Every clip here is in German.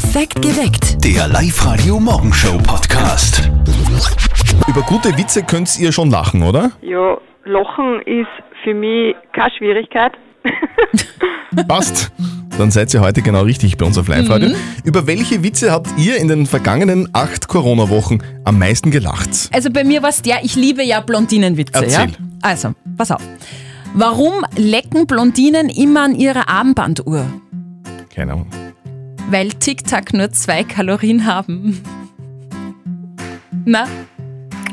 Perfekt geweckt. Der Live-Radio-Morgenshow-Podcast. Über gute Witze könnt ihr schon lachen, oder? Ja, Lachen ist für mich keine Schwierigkeit. Passt. Dann seid ihr heute genau richtig bei uns auf Live-Radio. Über welche Witze habt ihr in den vergangenen acht Corona-Wochen am meisten gelacht? Also bei mir war es der, ich liebe ja Blondinenwitze. Ja? Erzähl. Also, pass auf. Warum lecken Blondinen immer an ihrer Armbanduhr? Keine Ahnung. Weil Tic-Tac nur zwei Kalorien haben. Na,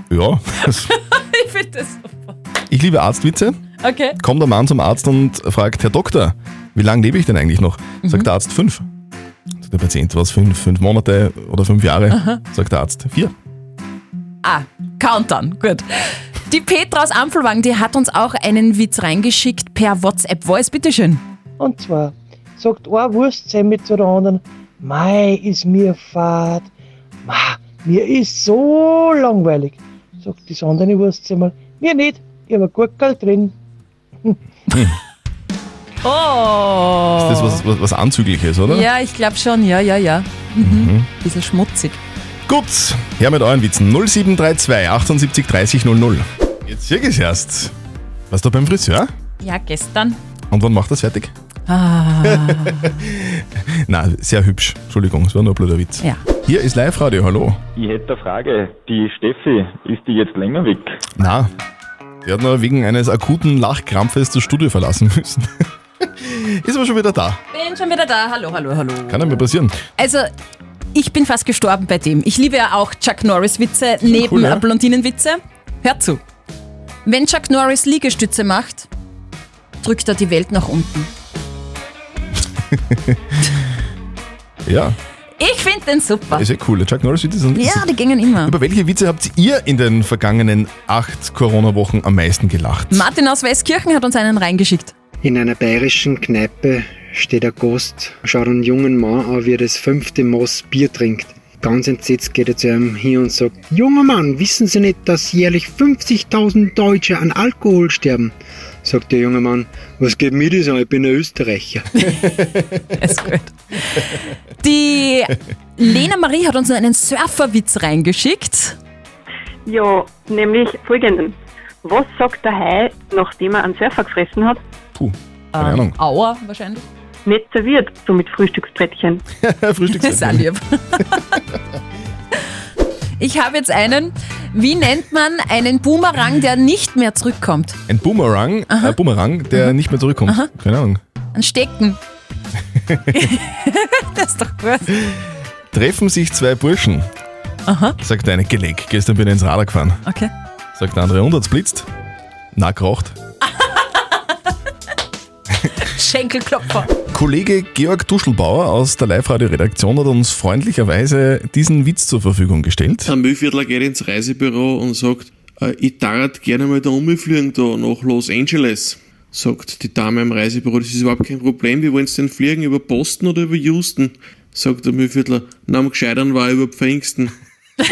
Ja, ich finde das super. ich liebe Arztwitze. Okay. Kommt der Mann zum Arzt und fragt, Herr Doktor, wie lange lebe ich denn eigentlich noch? Sagt der Arzt, fünf. Sagt der Patient, was, fünf, fünf Monate oder fünf Jahre? Sagt der Arzt, vier. Ah, Countdown, gut. Die Petra aus Ampelwagen, die hat uns auch einen Witz reingeschickt per WhatsApp-Voice. Bitteschön. Und zwar sagt ein Wurstsemmel zu der anderen, Mei, ist mir fad. Ma, mir ist so langweilig. Sagt das andere Wurstsemmel, mir nicht, ich habe ein Gurkel drin. Oh. Das ist was, was, was Anzügliches, oder? Ja, ich glaube schon, ja, ja, ja. Mhm. Bisschen schmutzig. Gut, her mit euren Witzen. 0732 78 30 00. Jetzt hier geht's erst. Warst du beim Friseur? Ja, gestern. Und wann macht das fertig? Ah, Na, sehr hübsch. Entschuldigung, es war nur ein blöder Witz. ja. Hier ist Live-Radio, hallo. Ich hätte eine Frage. Die Steffi, ist die jetzt länger weg? Na, die hat nur wegen eines akuten Lachkrampfes das Studio verlassen müssen. ist aber schon wieder da. Bin schon wieder da. Hallo, hallo, hallo. Kann ja mir passieren. Also, ich bin fast gestorben bei dem. Ich liebe ja auch Chuck Norris-Witze neben Cool, ja. äh, Blondinenwitze. Hört zu. Wenn Chuck Norris Liegestütze macht, drückt er die Welt nach unten. Ja, Ich finde den super. ist ja cool. Der Chuck Norris Witze sind. Ja, die gingen immer. Über welche Witze habt ihr in den vergangenen acht Corona-Wochen am meisten gelacht? Martin aus Weißkirchen hat uns einen reingeschickt. In einer bayerischen Kneipe steht ein Gast, schaut einen jungen Mann an, wie er das fünfte Maß Bier trinkt. Ganz entsetzt geht er zu ihm hin und sagt, Junger Mann, wissen Sie nicht, dass jährlich 50.000 Deutsche an Alkohol sterben? Sagt der junge Mann, was geht mir das an, ich bin ein Österreicher. Ist gut. Die Lena Marie hat uns noch einen Surferwitz reingeschickt. Ja, nämlich folgenden. Was sagt der Hai, nachdem er einen Surfer gefressen hat? Puh, keine Ahnung. Auer wahrscheinlich. Nicht serviert, so mit Frühstücksbrettchen. Das ist auch lieb. Ich habe jetzt einen. Wie nennt man einen Boomerang, der nicht mehr zurückkommt? Ein Boomerang, ein Boomerang, der nicht mehr zurückkommt. Keine Ahnung. Ein Stecken. das ist doch gut. Treffen sich zwei Burschen. Sagt der eine, Geleck, gestern bin ich ins Radar gefahren. Okay. Sagt der andere, und hat's blitzt? Na, geraucht. Schenkelklopfer. Kollege Georg Duschelbauer aus der Live-Radio-Redaktion hat uns freundlicherweise diesen Witz zur Verfügung gestellt. Ein Müllviertler geht ins Reisebüro und sagt, äh, ich darf gerne mal da umfliegen da nach Los Angeles. Sagt die Dame im Reisebüro, das ist überhaupt kein Problem, wie wollen Sie denn fliegen, über Boston oder über Houston? Sagt der Müllviertler, na am gescheitern war über Pfingsten.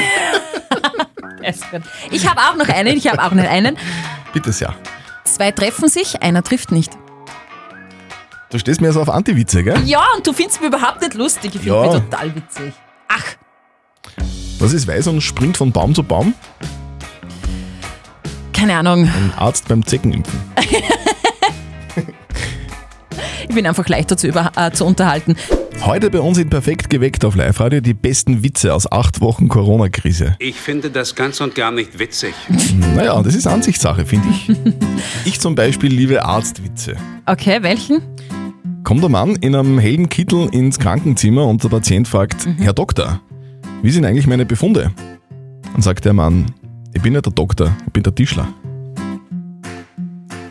Ich habe auch noch einen. Ich habe auch noch einen. Bitte sehr. Zwei treffen sich, einer trifft nicht. Du stehst mir so auf Anti-Witze, gell? Ja, und du findest mich überhaupt nicht lustig. Ich finde Ja. mich total witzig. Ach, Was ist weiß und springt von Baum zu Baum? keine Ahnung. Ein Arzt beim Zeckenimpfen. Ich bin einfach leichter zu, über, äh, zu unterhalten. Heute bei uns in Perfekt geweckt auf Live-Radio die besten Witze aus acht Wochen Corona-Krise. Ich finde das ganz und gar nicht witzig. Naja, das ist Ansichtssache, finde ich. ich zum Beispiel liebe Arztwitze. Okay, welchen? Kommt der Mann in einem hellen Kittel ins Krankenzimmer und der Patient fragt, Herr Doktor, wie sind eigentlich meine Befunde? Dann sagt der Mann, ich bin nicht der Doktor, ich bin der Tischler.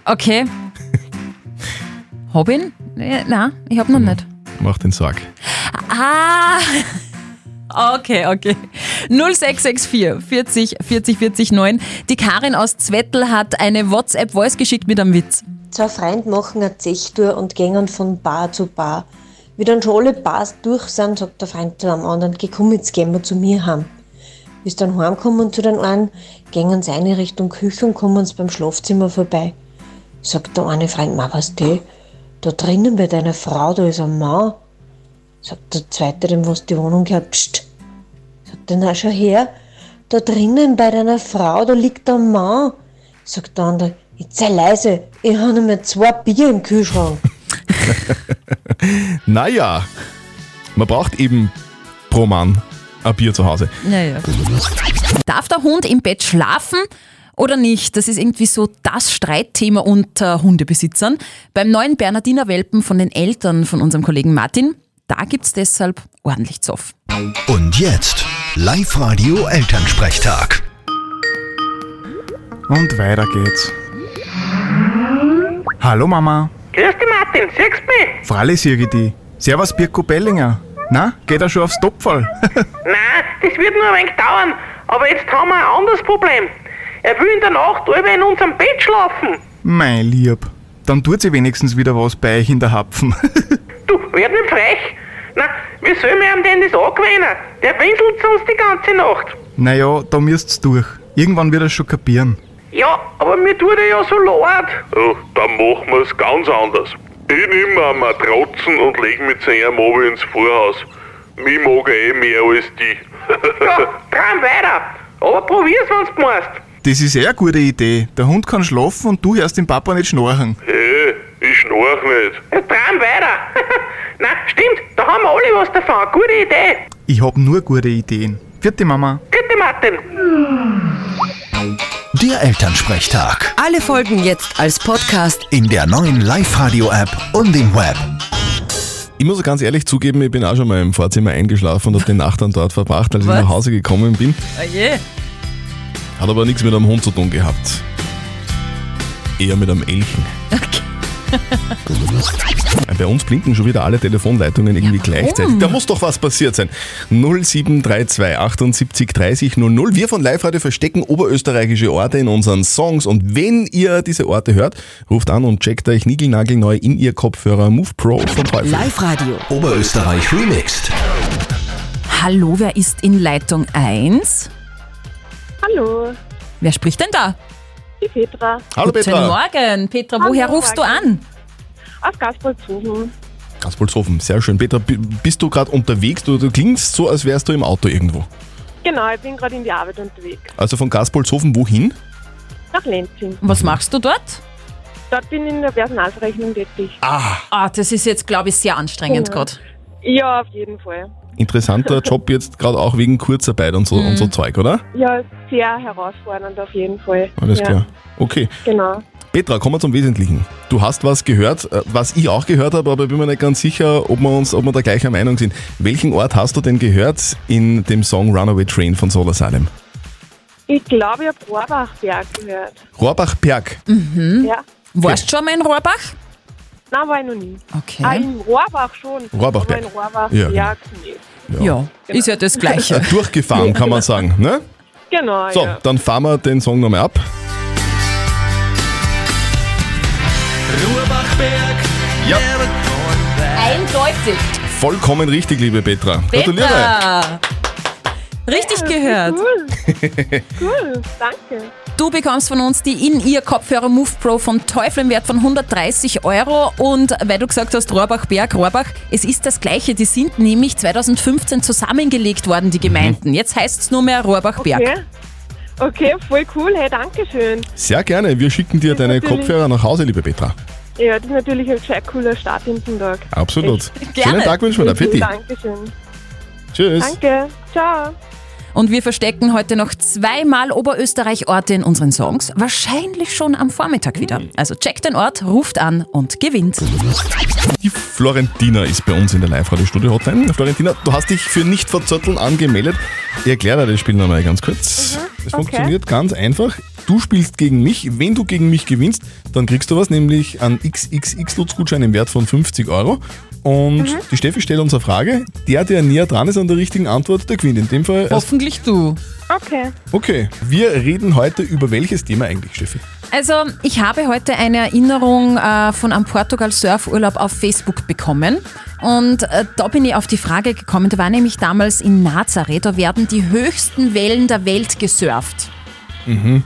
Okay. Hab ihn? Nein, ich hab noch nicht. Macht den Sorg. Ah! Okay, okay. 0664 40 40 40 9. Die Karin aus Zwettl hat eine WhatsApp-Voice geschickt mit einem Witz. Zwei Freunde machen eine Zechtour und gehen von Bar zu Bar. Wie dann schon alle Bars durch sind, sagt der Freund zu dem anderen, komm, jetzt gehen wir zu mir heim. Sie dann heimkommen zu den einen, gehen sie eine Richtung Küche und kommen sie beim Schlafzimmer vorbei. Sagt der eine Freund, ma was die, da drinnen bei deiner Frau, da ist ein Mann. Sagt der zweite, dem was die Wohnung gehört, pst. Sagt der, na schau her, da drinnen bei deiner Frau, da liegt der Mann. Sagt der andere, jetzt sei leise, ich habe noch mehr zwei Bier im Kühlschrank. Naja, man braucht eben pro Mann ein Bier zu Hause. Naja. Darf der Hund im Bett schlafen oder nicht? Das ist irgendwie so das Streitthema unter Hundebesitzern. Beim neuen Bernardiner Welpen von den Eltern von unserem Kollegen Martin, da gibt's deshalb ordentlich Zoff. Und jetzt Live-Radio Elternsprechtag. Und weiter geht's. Hallo Mama. Grüß dich, Martin, siehst du mich? Sehe ich dich. Servus Birko Bellinger. Na, geht er schon aufs Topfall? Nein, das wird nur ein wenig dauern. Aber jetzt haben wir ein anderes Problem. Er will in der Nacht alle in unserem Bett schlafen. mein Lieb. Dann tut sie wenigstens wieder was bei euch in der Hapfen. Du, werd nicht frech. Na, wie soll mir ihm denn das angewöhnen? Der winselt sonst die ganze Nacht. naja, da müsst's durch. Irgendwann wird er schon kapieren. Ja, aber mir tut er ja so leid. Ja, dann machen wir's ganz anders. Ich nimm mir eine Matratzen und leg mit seinem Mobil ins Vorhaus. Mich mag er eh mehr als die. Ja, träum weiter. Aber probier's, wenn's du meinst. Das ist eh eine gute Idee. Der Hund kann schlafen und du hörst den Papa nicht schnarchen. Hey, ich schnarch nicht. Ja, träum weiter. Na, stimmt, da haben wir alle was davon. Gute Idee. Ich hab nur gute Ideen. Vierte Mama. Bitte, Martin. Der Elternsprechtag. Alle Folgen jetzt als Podcast. In der neuen Live-Radio-App und im Web. Ich muss ganz ehrlich zugeben, ich bin auch schon mal im Vorzimmer eingeschlafen und habe die Nacht dann dort verbracht, als Was? ich nach Hause gekommen bin. Oh je. Hat aber nichts mit einem Hund zu tun gehabt. Eher mit einem Elchen. Bei uns blinken schon wieder alle Telefonleitungen irgendwie gleichzeitig. Da muss doch was passiert sein. 0732 78 30 00. Wir von Live Radio verstecken oberösterreichische Orte in unseren Songs. Und wenn ihr diese Orte hört, ruft an und checkt euch niegelnagelneu in ihr Kopfhörer Move Pro von Teufel. Live-Radio. Oberösterreich remixed. Hallo, wer ist in Leitung 1? Hallo, Wer spricht denn da? Die Petra Hallo Guten Petra. Morgen. Petra, Hallo, woher rufst du an? aus Gaspolzuchen. Gaspolshofen, sehr schön. Petra, bist du gerade unterwegs? Du, du klingst so, als wärst du im Auto irgendwo. Genau, ich bin gerade in die Arbeit unterwegs. Also von Gaspolshofen wohin? Nach Lenzing. Was machst du dort? Dort bin ich in der Personalverrechnung tätig. Ah, Ah, das ist jetzt, glaube ich, sehr anstrengend Genau. gerade. Ja, auf jeden Fall. Interessanter Job jetzt gerade auch wegen Kurzarbeit und so, und so Zeug, oder? Ja, sehr herausfordernd auf jeden Fall. Alles ja, klar. Okay. Genau. Petra, kommen wir zum Wesentlichen. Du hast was gehört, äh, was ich auch gehört habe, aber ich bin mir nicht ganz sicher, ob wir, uns, ob wir da gleicher Meinung sind. Welchen Ort hast du denn gehört in dem Song Runaway Train von Solar Salem? Ich glaube, ich habe Rohrbachberg gehört. Rohrbach-Perg. Ja. Warst du schon mal in Rohrbach? Nein, war ich noch nie. Okay. Ah, in Rohrbach schon. Rohrbachberg. Aber in Rohrbach, Ja, ja, genau. nee. Ja, ist ja das Gleiche. Durchgefahren, kann man sagen. Ne? Genau, So, ja. dann fahren wir den Song nochmal ab. Ja, Eindeutig. vollkommen richtig, liebe Petra. Gratuliere. Richtig gehört. Cool. cool, danke. Du bekommst von uns die In-Ear-Kopfhörer Move Pro von Teufel im Wert von 130 Euro. Und weil du gesagt hast, Rohrbach-Berg, Rohrbach, es ist das Gleiche. Die sind nämlich 2015 zusammengelegt worden, die Gemeinden. Jetzt heißt es nur mehr Rohrbach-Berg. Okay. Okay, voll cool. Hey, danke schön. Sehr gerne. Wir schicken dir deine. Kopfhörer nach Hause, liebe Petra. Ja, das ist natürlich ein sehr cooler Start in den Tag. Absolut. Gerne. Schönen Tag wünschen wir dir. Dankeschön. Tschüss. Danke. Ciao. Und wir verstecken heute noch zweimal Oberösterreich-Orte in unseren Songs. Wahrscheinlich schon am Vormittag wieder. Also checkt den Ort, ruft an und gewinnt. Die Florentina ist bei uns in der Live-Radio-Studio-Hotline. Florentina, du hast dich für nicht verzötteln angemeldet. Ich erkläre dir das Spiel nochmal ganz kurz. Es okay. funktioniert ganz einfach. Du spielst gegen mich. Wenn du gegen mich gewinnst, dann kriegst du was, nämlich einen XXX-Lutz-Gutschein im Wert von 50 Euro. Und die Steffi stellt uns eine Frage. Der, der näher dran ist an der richtigen Antwort, der gewinnt. In dem Fall. Hoffentlich du. Okay. Okay, wir reden heute über welches Thema eigentlich, Steffi? Also, ich habe heute eine Erinnerung äh, von einem Portugal-Surfurlaub auf Facebook bekommen. Und äh, da bin ich auf die Frage gekommen, da war nämlich damals in Nazareth, da werden die höchsten Wellen der Welt gesurft. Mhm.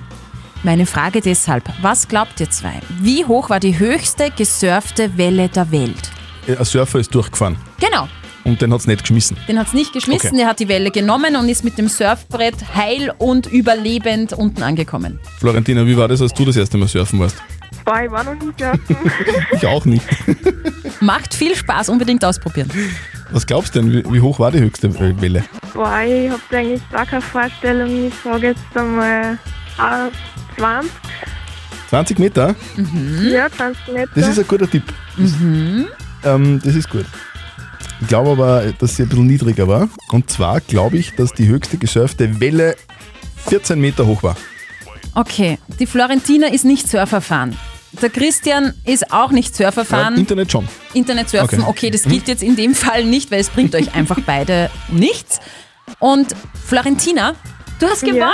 Meine Frage deshalb, was glaubt ihr zwei? Wie hoch war die höchste gesurfte Welle der Welt? Ein Surfer ist durchgefahren. Genau. Und den hat es nicht geschmissen. Den hat es nicht geschmissen, Okay. der hat die Welle genommen und ist mit dem Surfbrett heil und überlebend unten angekommen. Florentina, wie war das, als du das erste Mal surfen warst? Boah, ich war noch nie surfen. Ich auch nicht. Macht viel Spaß, unbedingt ausprobieren. Was glaubst du denn, wie, wie hoch war die höchste äh, Welle? Boah, ich hab da eigentlich gar keine Vorstellung. Ich sage jetzt einmal äh, 20. 20 Meter? Ja, 20 Meter. Das ist ein guter Tipp. Mhm. Ähm, das ist gut. Ich glaube aber, dass sie ein bisschen niedriger war. Und zwar glaube ich, dass die höchste gesurfte Welle 14 Meter hoch war. Okay, die Florentina ist nicht Surferfahren. Der Christian ist auch nicht Ja, Surferfahren. Internet schon. Internetsurfen, Okay. okay, das gilt jetzt in dem Fall nicht, weil es bringt euch einfach beide nichts. Und Florentina, du hast gewonnen!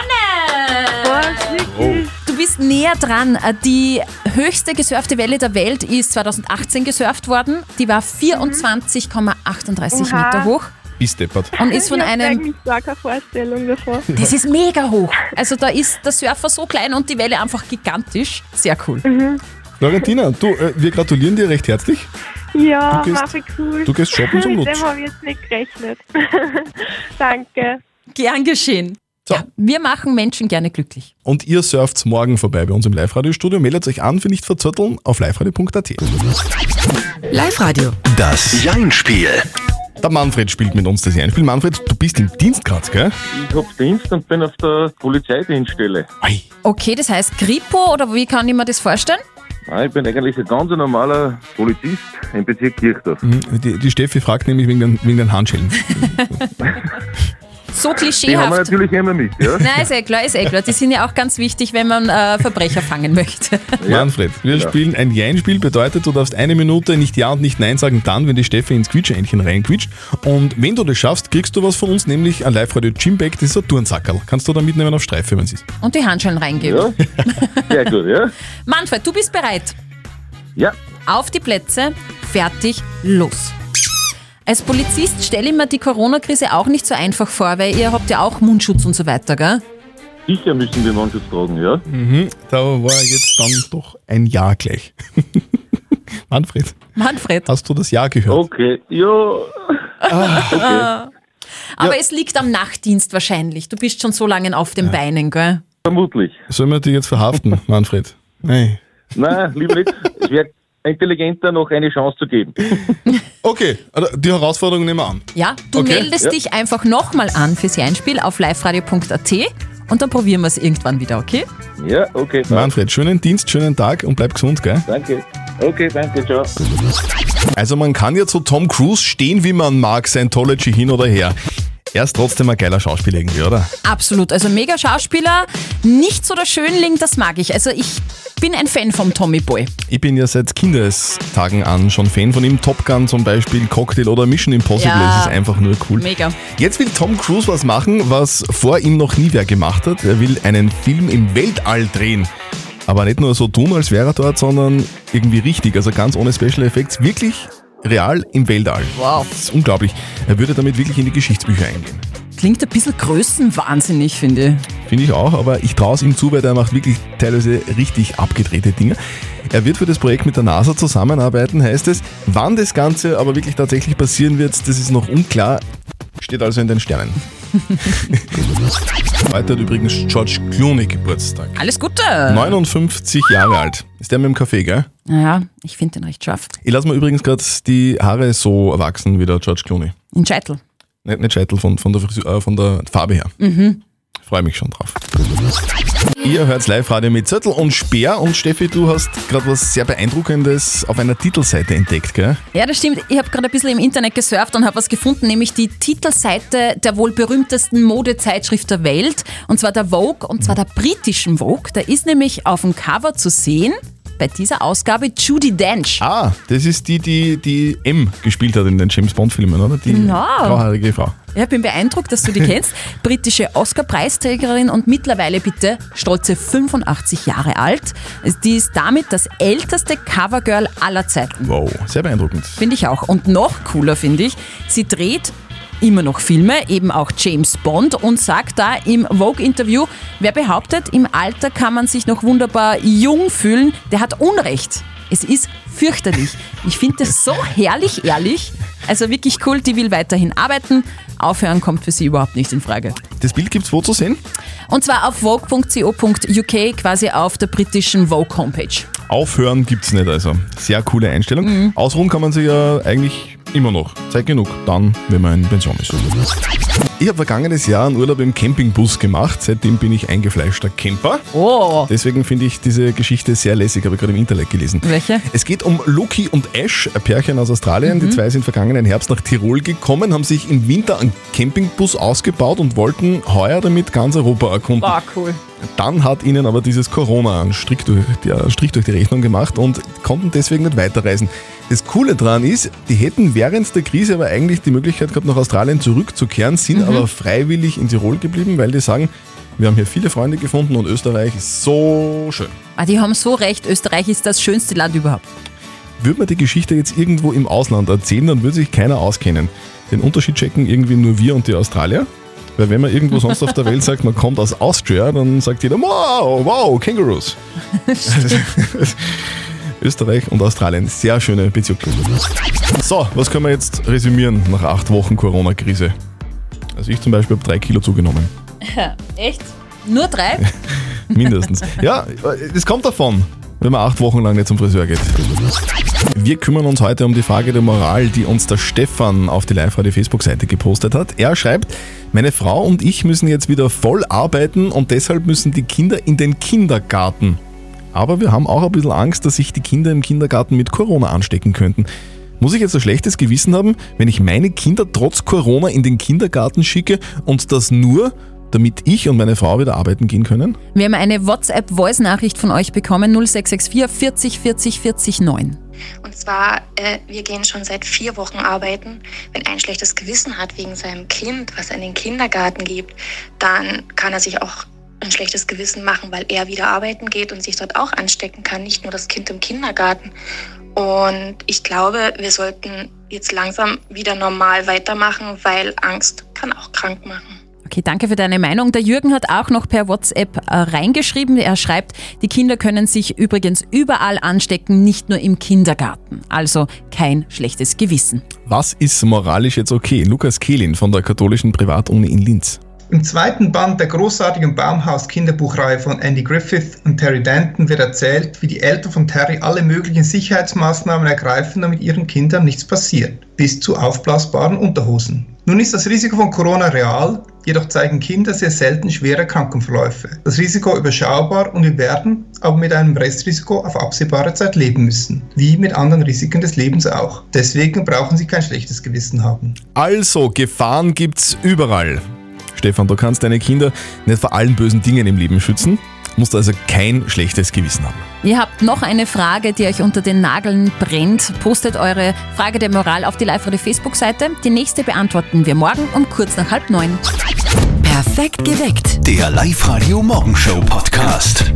Du bist näher dran. Die höchste gesurfte Welle der Welt ist 2018 gesurft worden. Die war 24,38 Oha. Meter hoch. Bis deppert. Und ist von ich einem keine Vorstellung davon. Das ist mega hoch. Also da ist der Surfer so klein und die Welle einfach gigantisch. Sehr cool. Mhm. Florentina, du, äh, wir gratulieren dir recht herzlich. Ja, Du gehst- war wie cool. du gehst shoppen zum Mit Lutz. dem habe ich jetzt nicht gerechnet. Danke. Gern geschehen. Ja, wir machen Menschen gerne glücklich. Und ihr surft morgen vorbei bei uns im Live-Radio-Studio. Meldet euch an für nicht verzötteln auf liveradio.at. Live-Radio. Das Jein-Spiel. Der Manfred spielt mit uns das Einspiel. Manfred, du bist im Dienst gerade, gell? Ich hab Dienst und bin auf der Polizeidienststelle. Okay, das heißt Kripo oder wie kann ich mir das vorstellen? Nein, ich bin eigentlich ein ganz normaler Polizist im Bezirk Kirchdorf. Mhm, Die, die Steffi fragt nämlich wegen den, wegen den Handschellen. So Die haben wir klischeehaft. natürlich immer mit, ja? Nein, ist eh klar, ist eh klar. Die sind ja auch ganz wichtig, wenn man äh, Verbrecher fangen möchte. Manfred, wir Ja. spielen ein Jein-Spiel, bedeutet, du darfst eine Minute nicht Ja und nicht Nein sagen, dann, wenn die Steffi ins Quietscheinchen reinquietscht. Und wenn du das schaffst, kriegst du was von uns, nämlich ein Live-Radio-Gymbag, das ist ein Turnsackerl. Kannst du da mitnehmen auf Streife, wenn es ist. Und die Handschellen reingeben. Sehr gut, ja? Manfred, du bist bereit. Ja. Auf die Plätze, fertig, los. Als Polizist stelle ich mir die Corona-Krise auch nicht so einfach vor, weil ihr habt ja auch Mundschutz und so weiter, gell? Sicher müssen wir Mundschutz tragen, ja? Mhm, da war jetzt dann doch ein Ja gleich. Manfred, Manfred. hast du das Ja gehört? Okay, ja. Ah. Aber es liegt am Nachtdienst wahrscheinlich. Du bist schon so lange auf den Beinen, gell? Vermutlich. Sollen wir dich jetzt verhaften, Manfred? Nein. Nein, lieber nicht. Es wäre intelligenter, noch eine Chance zu geben. Okay, also die Herausforderung nehmen wir an. Ja, du Okay. meldest Ja. dich einfach nochmal an fürs Einspiel auf liveradio.at und dann probieren wir es irgendwann wieder, okay? Ja, okay. passt. Manfred, schönen Dienst, schönen Tag und bleib gesund, gell? Danke. Okay, danke, ciao. Also man kann ja zu Tom Cruise stehen, wie man mag, Scientology hin oder her. Er ist trotzdem ein geiler Schauspieler irgendwie, oder? Absolut. Also mega Schauspieler, nicht so der Schönling, das mag ich. Also ich bin ein Fan vom Tommy Boy. Ich bin ja seit Kindestagen an schon Fan von ihm. Top Gun zum Beispiel, Cocktail oder Mission Impossible. Ja. Es ist einfach nur cool. Mega. Jetzt will Tom Cruise was machen, was vor ihm noch nie wer gemacht hat. Er will einen Film im Weltall drehen. Aber nicht nur so tun, als wäre er dort, sondern irgendwie richtig. Also ganz ohne Special Effects. Wirklich real im Weltall. Wow. Das ist unglaublich. Er würde damit wirklich in die Geschichtsbücher eingehen. Klingt ein bisschen größenwahnsinnig, finde ich. Finde ich auch, aber ich traue es ihm zu, weil der macht wirklich teilweise richtig abgedrehte Dinge. Er wird für das Projekt mit der NASA zusammenarbeiten, heißt es. Wann das Ganze aber wirklich tatsächlich passieren wird, das ist noch unklar. Steht also in den Sternen. Heute hat übrigens George Clooney Geburtstag. Alles Gute. 59 Jahre alt. Ist der mit dem Kaffee, gell? Naja, ich finde den recht scharf. Ich lasse mir übrigens gerade die Haare so wachsen wie der George Clooney. In Scheitel. Nicht, nicht Scheitel, von, von, der Frisur, äh, von der Farbe her. Mhm. Freue mich schon drauf. Ihr hört Live-Radio mit Zettel und Speer und Steffi, du hast gerade was sehr Beeindruckendes auf einer Titelseite entdeckt, gell? Ja, das stimmt. Ich habe gerade ein bisschen im Internet gesurft und habe was gefunden, nämlich die Titelseite der wohl berühmtesten Modezeitschrift der Welt, und zwar der Vogue, und zwar der britischen Vogue. Da ist nämlich auf dem Cover zu sehen, bei dieser Ausgabe, Judy Dench. Ah, das ist die, die die M gespielt hat in den James Bond-Filmen, oder? Die Genau. grauhaarige Frau. Ja, ich bin beeindruckt, dass du die kennst. Britische Oscar-Preisträgerin und mittlerweile bitte stolze 85 Jahre alt. Die ist damit das älteste Covergirl aller Zeiten. Wow, sehr beeindruckend. Finde ich auch. Und noch cooler finde ich, sie dreht immer noch Filme, eben auch James Bond und sagt da im Vogue-Interview, wer behauptet, im Alter kann man sich noch wunderbar jung fühlen, der hat Unrecht. Es ist fürchterlich. Ich finde das so herrlich ehrlich. Also wirklich cool, die will weiterhin arbeiten. Aufhören kommt für sie überhaupt nicht in Frage. Das Bild gibt's wo zu sehen? Und zwar auf vogue.co.uk, quasi auf der britischen Vogue Homepage. Aufhören gibt's nicht, also. Sehr coole Einstellung. Mhm. Ausruhen kann man sich ja eigentlich immer noch. Zeit genug, dann, wenn man in Pension ist. Ich habe vergangenes Jahr einen Urlaub im Campingbus gemacht. Seitdem bin ich eingefleischter Camper. Oh. Deswegen finde ich diese Geschichte sehr lässig, habe ich gerade im Internet gelesen. Welche? Es geht um Loki und Ash, ein Pärchen aus Australien. Die zwei sind vergangenen Herbst nach Tirol gekommen, haben sich im Winter einen Campingbus ausgebaut und wollten heuer damit ganz Europa erkunden. War cool. Dann hat ihnen aber dieses Corona einen Strich durch, die, einen Strich durch die Rechnung gemacht und konnten deswegen nicht weiterreisen. Das Coole daran ist, die hätten während der Krise aber eigentlich die Möglichkeit gehabt, nach Australien zurückzukehren, sind Mhm. aber freiwillig in Tirol geblieben, weil die sagen, wir haben hier viele Freunde gefunden und Österreich ist so schön. Ah, die haben so recht, Österreich ist das schönste Land überhaupt. Würde man die Geschichte jetzt irgendwo im Ausland erzählen, dann würde sich keiner auskennen. Den Unterschied checken irgendwie nur wir und die Australier. Weil wenn man irgendwo sonst auf der Welt sagt, man kommt aus Austria, dann sagt jeder, wow, wow, Kängurus. Österreich und Australien, sehr schöne Bezirke. So, was können wir jetzt resümieren nach acht Wochen Corona-Krise? Also ich zum Beispiel habe drei Kilo zugenommen, Echt? Nur drei? mindestens. ja, es kommt davon, wenn man acht Wochen lang nicht zum Friseur geht. Wir kümmern uns heute um die Frage der Moral, die uns der Stefan auf die Live-Radio-Facebook-Seite gepostet hat. Er schreibt, meine Frau und ich müssen jetzt wieder voll arbeiten und deshalb müssen die Kinder in den Kindergarten. Aber wir haben auch ein bisschen Angst, dass sich die Kinder im Kindergarten mit Corona anstecken könnten. Muss ich jetzt ein schlechtes Gewissen haben, wenn ich meine Kinder trotz Corona in den Kindergarten schicke und das nur, damit ich und meine Frau wieder arbeiten gehen können? Wir haben eine WhatsApp-Voice-Nachricht von euch bekommen, 0664 40 40 40 9. Und zwar, äh, wir gehen schon seit vier Wochen arbeiten. Wenn ein schlechtes Gewissen hat wegen seinem Kind, was er in den Kindergarten gibt, dann kann er sich auch ein schlechtes Gewissen machen, weil er wieder arbeiten geht und sich dort auch anstecken kann, nicht nur das Kind im Kindergarten. Und ich glaube, wir sollten jetzt langsam wieder normal weitermachen, weil Angst kann auch krank machen. Okay, danke für deine Meinung. Der Jürgen hat auch noch per WhatsApp äh, reingeschrieben. Er schreibt, die Kinder können sich übrigens überall anstecken, nicht nur im Kindergarten. Also kein schlechtes Gewissen. Was ist moralisch jetzt okay? Lukas Kehlin von der katholischen Privatuni in Linz. Im zweiten Band der großartigen Baumhaus-Kinderbuchreihe von Andy Griffith und Terry Denton wird erzählt, wie die Eltern von Terry alle möglichen Sicherheitsmaßnahmen ergreifen, damit ihren Kindern nichts passiert, bis zu aufblasbaren Unterhosen. Nun ist das Risiko von Corona real, jedoch zeigen Kinder sehr selten schwere Krankenverläufe. Das Risiko überschaubar und wir werden aber mit einem Restrisiko auf absehbare Zeit leben müssen, wie mit anderen Risiken des Lebens auch. Deswegen brauchen Sie kein schlechtes Gewissen haben. Also, Gefahren gibt's überall. Stefan, du kannst deine Kinder nicht vor allen bösen Dingen im Leben schützen, musst also kein schlechtes Gewissen haben. Ihr habt noch eine Frage, die euch unter den Nageln brennt. Postet eure Frage der Moral auf die Live-Radio Facebook-Seite. Die nächste beantworten wir morgen um kurz nach halb neun. Perfekt geweckt. Der Live-Radio Morgenshow Podcast.